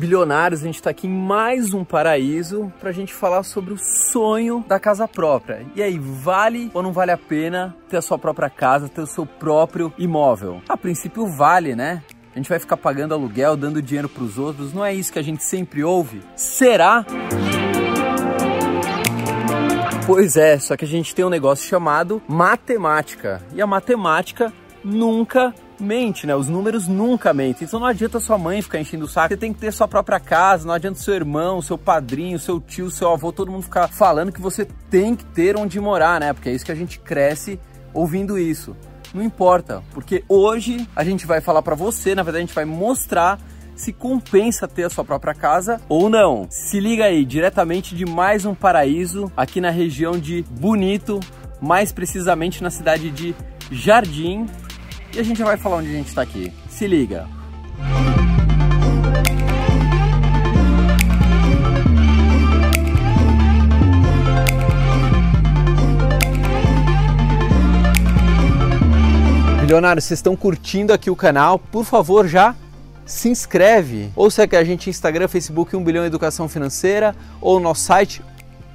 bilionários, a gente está aqui em mais um paraíso para a gente falar sobre o sonho da casa própria. E aí, vale ou não vale a pena ter a sua própria casa, ter o seu próprio imóvel? A princípio vale, né? A gente vai ficar pagando aluguel, dando dinheiro para os outros, não é isso que a gente sempre ouve? Será? Pois é, só que a gente tem um negócio chamado matemática. E a matemática nunca mente, né? Os números nunca mentem. Então não adianta sua mãe ficar enchendo o saco. Você tem que ter sua própria casa, não adianta seu irmão, seu padrinho, seu tio, seu avô, todo mundo ficar falando que você tem que ter onde morar, né? Porque é isso que a gente cresce ouvindo isso. Não importa, porque hoje a gente vai falar para você, na verdade a gente vai mostrar se compensa ter a sua própria casa ou não. Se liga aí, diretamente de mais um paraíso aqui na região de Bonito, mais precisamente na cidade de Jardim, e a gente já vai falar onde a gente está aqui. Se liga! Milionários, vocês estão curtindo aqui o canal? Por favor, já se inscreve. Ou segue a gente Instagram, Facebook 1 bilhão educação financeira ou no nosso site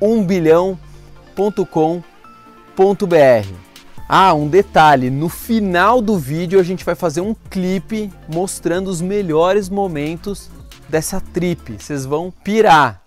1bilhão.com.br. Ah, um detalhe, no final do vídeo a gente vai fazer um clipe mostrando os melhores momentos dessa trip. Vocês vão pirar.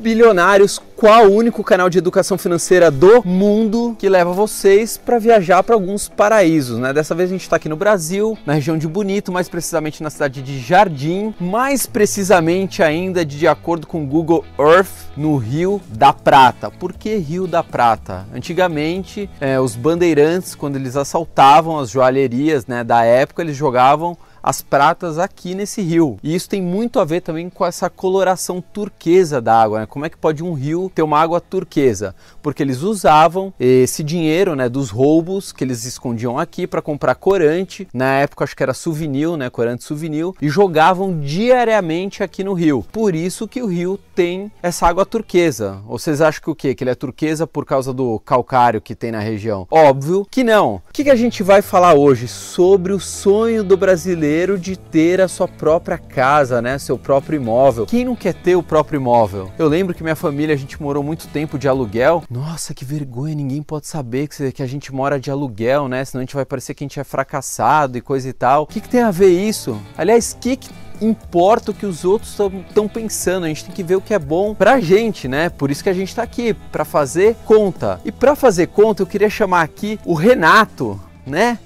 Bilionários, qual o único canal de educação financeira do mundo que leva vocês para viajar para alguns paraísos, né? Dessa vez a gente está aqui no Brasil, na região de Bonito, mais precisamente na cidade de Jardim, mais precisamente ainda de acordo com o Google Earth, no Rio da Prata. Por que Rio da Prata? Antigamente, é, os bandeirantes, quando eles assaltavam as joalherias né, da época, eles jogavam as pratas aqui nesse rio. E isso tem muito a ver também com essa coloração turquesa da água. Né? Como é que pode um rio ter uma água turquesa? Porque eles usavam esse dinheiro né, dos roubos que eles escondiam aqui para comprar corante. Na época acho que era souvenir, né, corante souvenir, e jogavam diariamente aqui no rio. Por isso que o rio tem essa água turquesa. Vocês acham que o quê? Que ele é turquesa por causa do calcário que tem na região? Óbvio que não. O que, que a gente vai falar hoje sobre o sonho do brasileiro brasileiro de ter a sua própria casa, né, seu próprio imóvel. Quem não quer ter o próprio imóvel? Eu lembro que minha família, a gente morou muito tempo de aluguel. Nossa, que vergonha, ninguém pode saber que a gente mora de aluguel, né? Senão a gente vai parecer que a gente é fracassado e coisa e tal. O que, que tem a ver isso? Aliás, o que, que importa o que os outros estão pensando, a gente tem que ver o que é bom pra gente, né? Por isso que a gente tá aqui, para fazer conta. E para fazer conta, eu queria chamar aqui o Renato, né?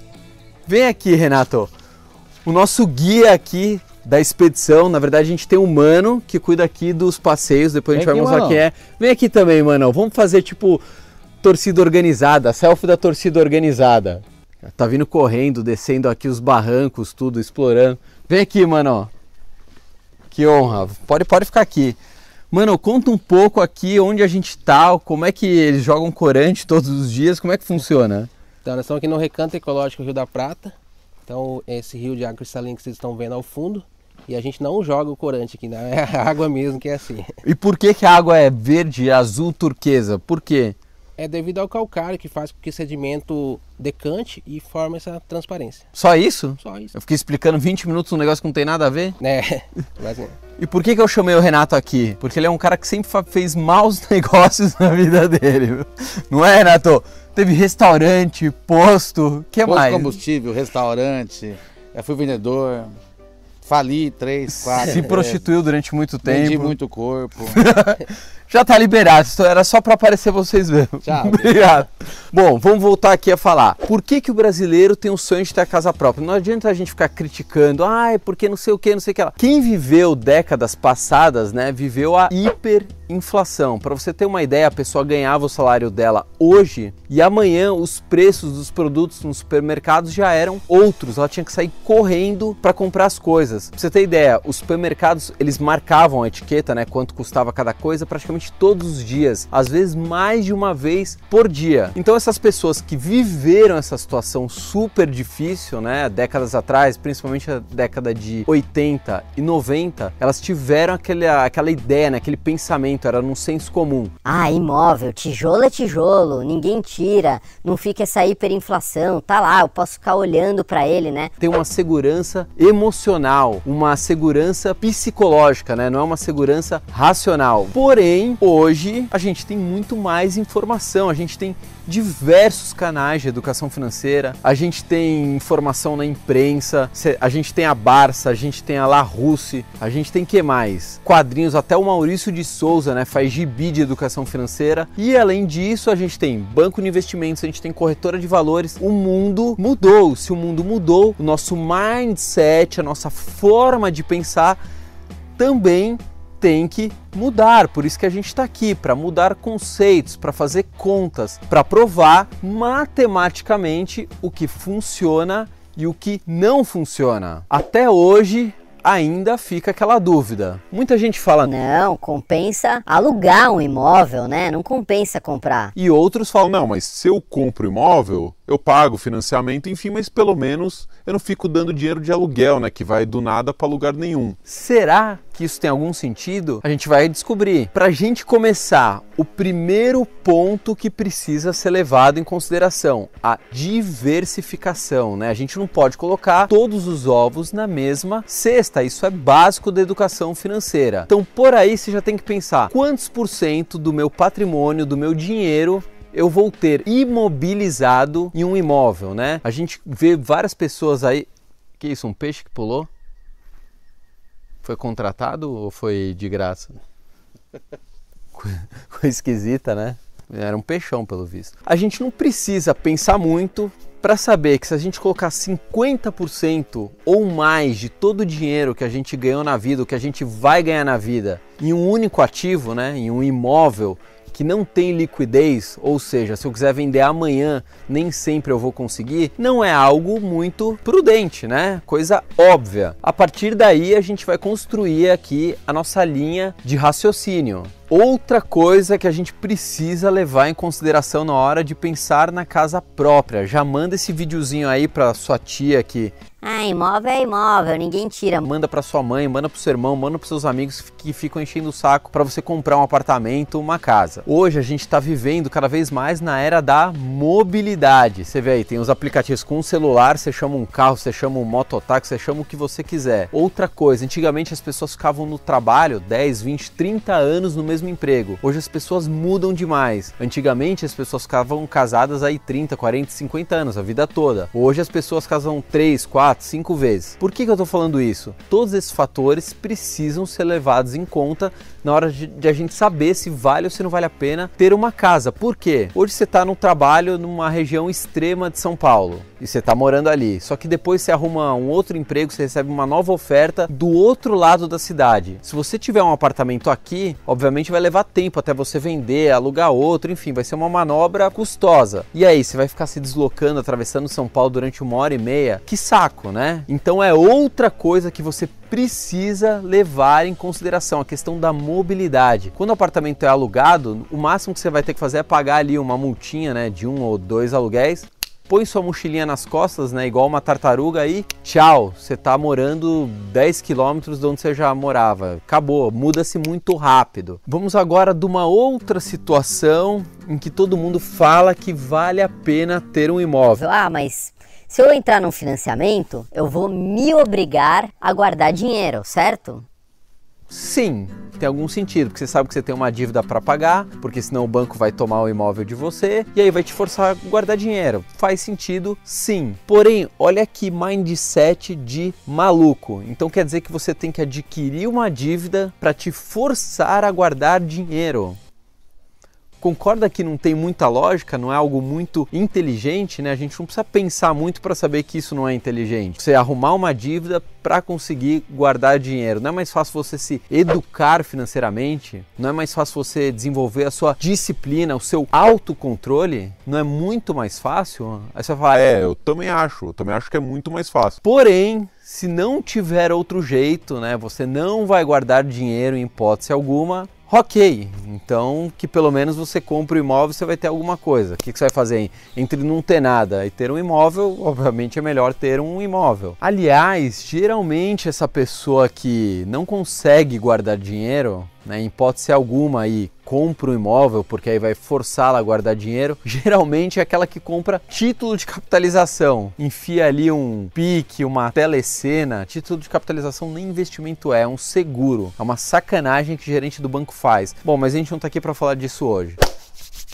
Vem aqui, Renato o nosso guia aqui da expedição. Na verdade, a gente tem um mano que cuida aqui dos passeios. Depois a gente Vem vai aqui, mostrar quem é. Vem aqui também, mano. Vamos fazer tipo torcida organizada, selfie da torcida organizada. Tá vindo correndo, descendo aqui os barrancos, tudo, explorando. Vem aqui, mano. Que honra. Pode, pode ficar aqui. Mano, conta um pouco aqui onde a gente tá, como é que eles jogam corante todos os dias, como é que funciona? Então, nós estamos aqui no Recanto Ecológico Rio da Prata. Então esse rio de água cristalina que vocês estão vendo ao fundo, e a gente não joga o corante aqui, né? é a água mesmo que é assim. E por que, que a água é verde, azul, turquesa? Por quê? É devido ao calcário que faz com que o sedimento decante e forme essa transparência. Só isso? Só isso. Eu fiquei explicando 20 minutos um negócio que não tem nada a ver? É, mas é. E por que, que eu chamei o Renato aqui? Porque ele é um cara que sempre fez maus negócios na vida dele. Não é, Renato? Teve restaurante, posto, que posto mais? combustível, restaurante, eu fui vendedor, fali três, quatro. Se prostituiu durante muito tempo. Vendi muito corpo. Já tá liberado, era só para aparecer vocês mesmo. Tchau. Obrigado. Bom, vamos voltar aqui a falar. Por que, que o brasileiro tem o sonho de ter a casa própria? Não adianta a gente ficar criticando, ah, é porque não sei o que, não sei o que lá. Quem viveu décadas passadas, né, viveu a hiperinflação. Para você ter uma ideia, a pessoa ganhava o salário dela hoje e amanhã os preços dos produtos nos supermercados já eram outros. Ela tinha que sair correndo para comprar as coisas. Pra você ter ideia, os supermercados, eles marcavam a etiqueta, né, quanto custava cada coisa, praticamente todos os dias, às vezes mais de uma vez por dia. Então essas pessoas que viveram essa situação super difícil, né, décadas atrás, principalmente a década de 80 e 90, elas tiveram aquele, aquela ideia, né, aquele pensamento era num senso comum. Ah, imóvel, tijolo é tijolo, ninguém tira, não fica essa hiperinflação, tá lá, eu posso ficar olhando para ele, né? Tem uma segurança emocional, uma segurança psicológica, né? Não é uma segurança racional. Porém, hoje a gente tem muito mais informação, a gente tem diversos canais de educação financeira. A gente tem informação na imprensa, a gente tem a Barça, a gente tem a La Russe, a gente tem que mais? Quadrinhos, até o Maurício de Souza, né, faz gibi de educação financeira. E além disso, a gente tem banco de investimentos, a gente tem corretora de valores. O mundo mudou. Se o mundo mudou, o nosso mindset, a nossa forma de pensar também tem que mudar. Por isso que a gente está aqui para mudar conceitos, para fazer contas, para provar matematicamente o que funciona e o que não funciona. Até hoje ainda fica aquela dúvida. Muita gente fala: "Não, compensa alugar um imóvel, né? Não compensa comprar". E outros falam: "Não, mas se eu compro imóvel, eu pago financiamento, enfim, mas pelo menos eu não fico dando dinheiro de aluguel, né, que vai do nada para lugar nenhum". Será que isso tem algum sentido? A gente vai descobrir. Para a gente começar, o primeiro ponto que precisa ser levado em consideração, a diversificação, né? A gente não pode colocar todos os ovos na mesma cesta. Isso é básico da educação financeira. Então, por aí você já tem que pensar quantos por cento do meu patrimônio, do meu dinheiro eu vou ter imobilizado em um imóvel, né? A gente vê várias pessoas aí. Que isso, um peixe que pulou? Foi contratado ou foi de graça? Coisa esquisita, né? Era um peixão, pelo visto. A gente não precisa pensar muito para saber que se a gente colocar 50% ou mais de todo o dinheiro que a gente ganhou na vida, o que a gente vai ganhar na vida, em um único ativo, né, em um imóvel, que não tem liquidez, ou seja, se eu quiser vender amanhã, nem sempre eu vou conseguir, não é algo muito prudente, né? Coisa óbvia. A partir daí a gente vai construir aqui a nossa linha de raciocínio. Outra coisa que a gente precisa levar em consideração na hora de pensar na casa própria. Já manda esse videozinho aí para sua tia que ah, imóvel é imóvel, ninguém tira. Manda para sua mãe, manda para seu irmão, manda para seus amigos que ficam enchendo o saco para você comprar um apartamento, uma casa. Hoje a gente está vivendo cada vez mais na era da mobilidade. Você vê aí, tem os aplicativos com o celular, você chama um carro, você chama um mototáxi, você chama o que você quiser. Outra coisa, antigamente as pessoas ficavam no trabalho 10, 20, 30 anos no mesmo emprego. Hoje as pessoas mudam demais. Antigamente as pessoas ficavam casadas aí 30, 40, 50 anos, a vida toda. Hoje as pessoas casam 3, 4, quatro, cinco vezes. Por que, que eu estou falando isso? Todos esses fatores precisam ser levados em conta na hora de, de, a gente saber se vale ou se não vale a pena ter uma casa. Por quê? Hoje você está no trabalho numa região extrema de São Paulo e você está morando ali. Só que depois você arruma um outro emprego, você recebe uma nova oferta do outro lado da cidade. Se você tiver um apartamento aqui, obviamente vai levar tempo até você vender, alugar outro, enfim, vai ser uma manobra custosa. E aí, você vai ficar se deslocando, atravessando São Paulo durante uma hora e meia? Que saco, né? Então é outra coisa que você precisa levar em consideração a questão da mobilidade. Quando o apartamento é alugado, o máximo que você vai ter que fazer é pagar ali uma multinha, né, de um ou dois aluguéis. Põe sua mochilinha nas costas, né, igual uma tartaruga aí, tchau, você está morando 10 quilômetros de onde você já morava. Acabou, muda-se muito rápido. Vamos agora de uma outra situação em que todo mundo fala que vale a pena ter um imóvel. Ah, mas se eu entrar num financiamento, eu vou me obrigar a guardar dinheiro, certo? Sim, tem algum sentido, porque você sabe que você tem uma dívida para pagar, porque senão o banco vai tomar o imóvel de você e aí vai te forçar a guardar dinheiro. Faz sentido, sim. Porém, olha que mindset de maluco. Então quer dizer que você tem que adquirir uma dívida para te forçar a guardar dinheiro. Concorda que não tem muita lógica, não é algo muito inteligente, né? A gente não precisa pensar muito para saber que isso não é inteligente. Você arrumar uma dívida para conseguir guardar dinheiro. Não é mais fácil você se educar financeiramente? Não é mais fácil você desenvolver a sua disciplina, o seu autocontrole? Não é muito mais fácil? Aí você fala, é, eu também acho, eu também acho que é muito mais fácil. Porém, se não tiver outro jeito, né, você não vai guardar dinheiro em hipótese alguma, Ok, então que pelo menos você compra o imóvel, você vai ter alguma coisa. O que, que você vai fazer? Entre não ter nada e ter um imóvel, obviamente é melhor ter um imóvel. Aliás, geralmente essa pessoa que não consegue guardar dinheiro, né, em hipótese alguma aí, compra um imóvel porque aí vai forçá-la a guardar dinheiro, geralmente é aquela que compra título de capitalização. Enfia ali um PIC, uma telecena. Título de capitalização nem investimento é, é um seguro. É uma sacanagem que o gerente do banco faz. Bom, mas a gente não está aqui para falar disso hoje.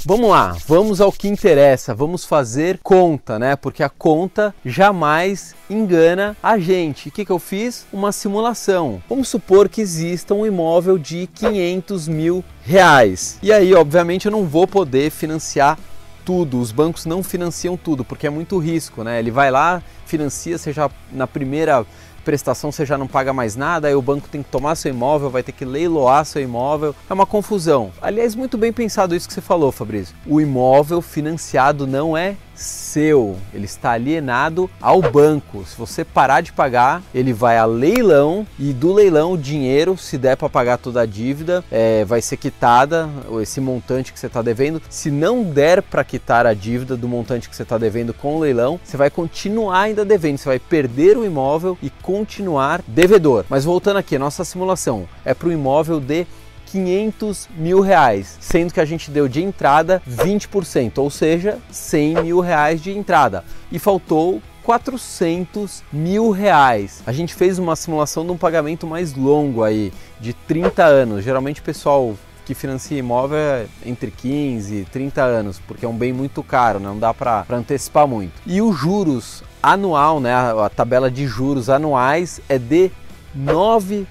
Vamos lá, vamos ao que interessa, vamos fazer conta, né? Porque a conta jamais engana a gente. O que, que eu fiz? Uma simulação. Vamos supor que exista um imóvel de 500 mil reais. E aí, obviamente, eu não vou poder financiar tudo. Os bancos não financiam tudo porque é muito risco, né? Ele vai lá, financia, seja na primeira prestação você já não paga mais nada, aí o banco tem que tomar seu imóvel, vai ter que leiloar seu imóvel. É uma confusão. Aliás, muito bem pensado isso que você falou, Fabrício. O imóvel financiado não é seu, ele está alienado ao banco. Se você parar de pagar, ele vai a leilão e do leilão o dinheiro, se der para pagar toda a dívida, é, vai ser quitada esse montante que você está devendo. Se não der para quitar a dívida do montante que você está devendo com o leilão, você vai continuar ainda devendo, você vai perder o imóvel e continuar devedor. Mas voltando aqui, nossa simulação é para o imóvel de 500 mil reais, sendo que a gente deu de entrada 20%, ou seja, 100 mil reais de entrada. E faltou 400 mil reais. A gente fez uma simulação de um pagamento mais longo aí, de 30 anos. Geralmente o pessoal que financia imóvel é entre 15 e 30 anos, porque é um bem muito caro, né? não dá para antecipar muito. E os juros anual, né? a tabela de juros anuais é de 9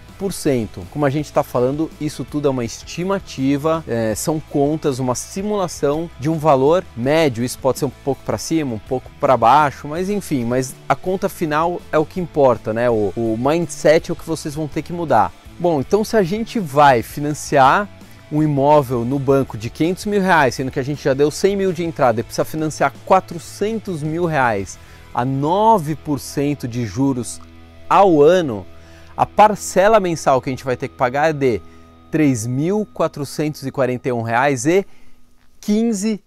como a gente está falando, isso tudo é uma estimativa, é, são contas, uma simulação de um valor médio. Isso pode ser um pouco para cima, um pouco para baixo, mas enfim, mas a conta final é o que importa, né? O, o mindset é o que vocês vão ter que mudar. Bom, então se a gente vai financiar um imóvel no banco de 500 mil reais, sendo que a gente já deu 100 mil de entrada e precisa financiar 400 mil reais a 9% de juros ao ano, a parcela mensal que a gente vai ter que pagar é de R$ 3.441,15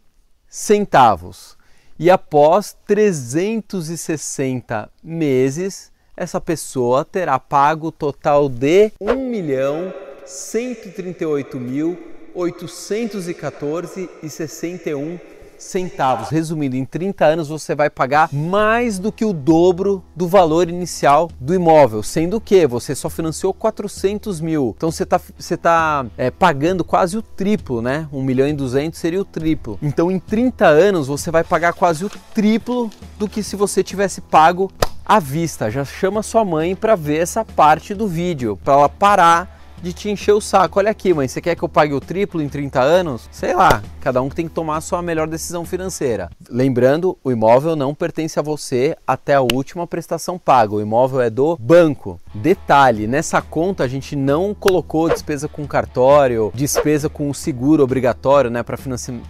centavos. E após 360 meses, essa pessoa terá pago o total de R$ 1.138.814,61 centavos. Resumindo, em 30 anos você vai pagar mais do que o dobro do valor inicial do imóvel, sendo que você só financiou 400 mil. Então você está você tá, é, pagando quase o triplo, né? 1 milhão e 200 seria o triplo. Então em 30 anos você vai pagar quase o triplo do que se você tivesse pago à vista. Já chama sua mãe para ver essa parte do vídeo, para ela parar de te encher o saco. Olha aqui, mãe, você quer que eu pague o triplo em 30 anos? Sei lá, cada um tem que tomar a sua melhor decisão financeira. Lembrando, o imóvel não pertence a você até a última prestação paga. O imóvel é do banco. Detalhe, nessa conta a gente não colocou despesa com cartório, despesa com seguro obrigatório, né, para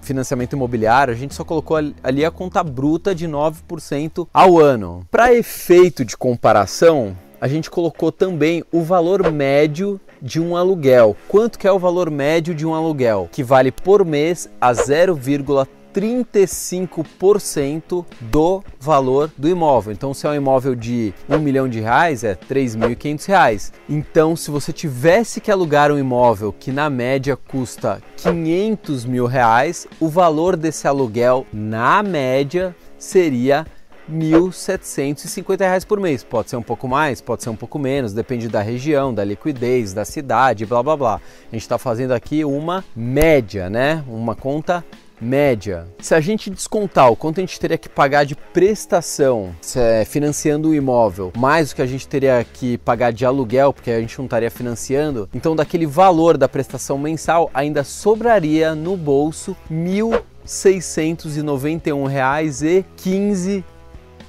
financiamento imobiliário. A gente só colocou ali a conta bruta de 9% ao ano. Para efeito de comparação, a gente colocou também o valor médio de um aluguel. Quanto que é o valor médio de um aluguel? Que vale por mês a 0,35% do valor do imóvel. Então, se é um imóvel de um milhão de reais, é 3.500 reais. Então, se você tivesse que alugar um imóvel que na média custa 500 mil reais, o valor desse aluguel na média seria 1.750 reais por mês. Pode ser um pouco mais, pode ser um pouco menos, depende da região, da liquidez, da cidade, blá blá blá. A gente está fazendo aqui uma média, né? Uma conta média. Se a gente descontar o quanto a gente teria que pagar de prestação é, financiando o imóvel, mais o que a gente teria que pagar de aluguel, porque a gente não estaria financiando, então daquele valor da prestação mensal ainda sobraria no bolso R$ 1.691,15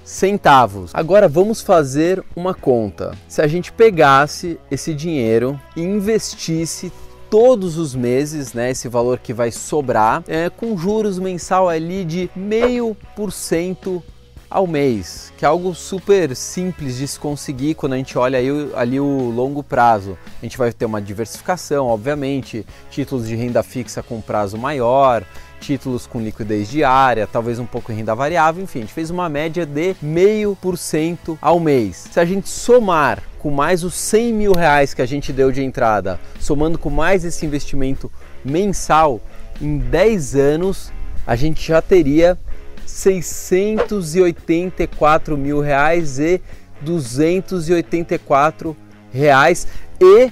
centavos. Agora vamos fazer uma conta. Se a gente pegasse esse dinheiro e investisse todos os meses, né, esse valor que vai sobrar, é, com juros mensal ali de meio por cento ao mês, que é algo super simples de se conseguir quando a gente olha aí, ali o longo prazo. A gente vai ter uma diversificação, obviamente, títulos de renda fixa com prazo maior, títulos com liquidez diária, talvez um pouco em renda variável, enfim, a gente fez uma média de meio por cento ao mês. Se a gente somar com mais os 100 mil reais que a gente deu de entrada, somando com mais esse investimento mensal, em 10 anos a gente já teria 684 mil reais e 284 reais e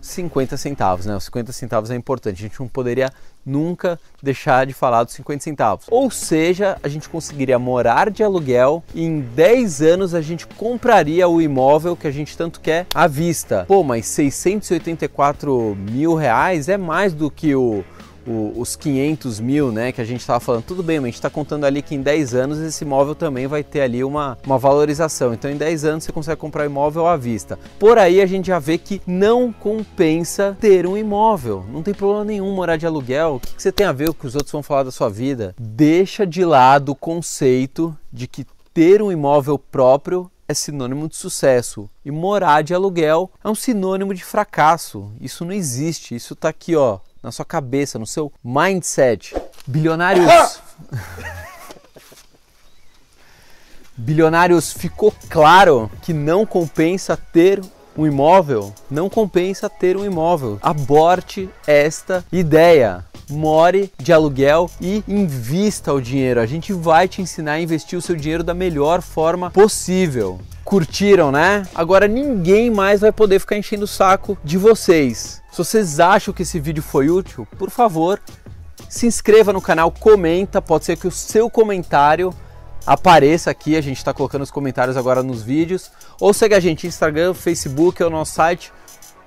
50 centavos, né? Os 50 centavos é importante, a gente não poderia nunca deixar de falar dos 50 centavos. Ou seja, a gente conseguiria morar de aluguel e em 10 anos a gente compraria o imóvel que a gente tanto quer à vista. Pô, mas 684 mil reais é mais do que o o, os 500 mil, né, que a gente estava falando, tudo bem, mas a gente está contando ali que em 10 anos esse imóvel também vai ter ali uma, uma valorização. Então em 10 anos você consegue comprar imóvel à vista. Por aí a gente já vê que não compensa ter um imóvel. Não tem problema nenhum morar de aluguel. O que, que você tem a ver com o que os outros vão falar da sua vida? Deixa de lado o conceito de que ter um imóvel próprio é sinônimo de sucesso e morar de aluguel é um sinônimo de fracasso. Isso não existe. Isso está aqui, ó, na sua cabeça, no seu mindset. Bilionários. Bilionários, ficou claro que não compensa ter um imóvel? Não compensa ter um imóvel. Aborte esta ideia. More de aluguel e invista o dinheiro. A gente vai te ensinar a investir o seu dinheiro da melhor forma possível curtiram, né? Agora ninguém mais vai poder ficar enchendo o saco de vocês. Se vocês acham que esse vídeo foi útil, por favor, se inscreva no canal, comenta, pode ser que o seu comentário apareça aqui, a gente está colocando os comentários agora nos vídeos, ou segue a gente Instagram, Facebook, ou no nosso site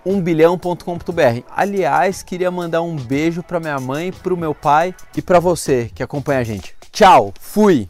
umbilhão.com.br. Aliás, queria mandar um beijo para minha mãe, para o meu pai e para você que acompanha a gente. Tchau, fui!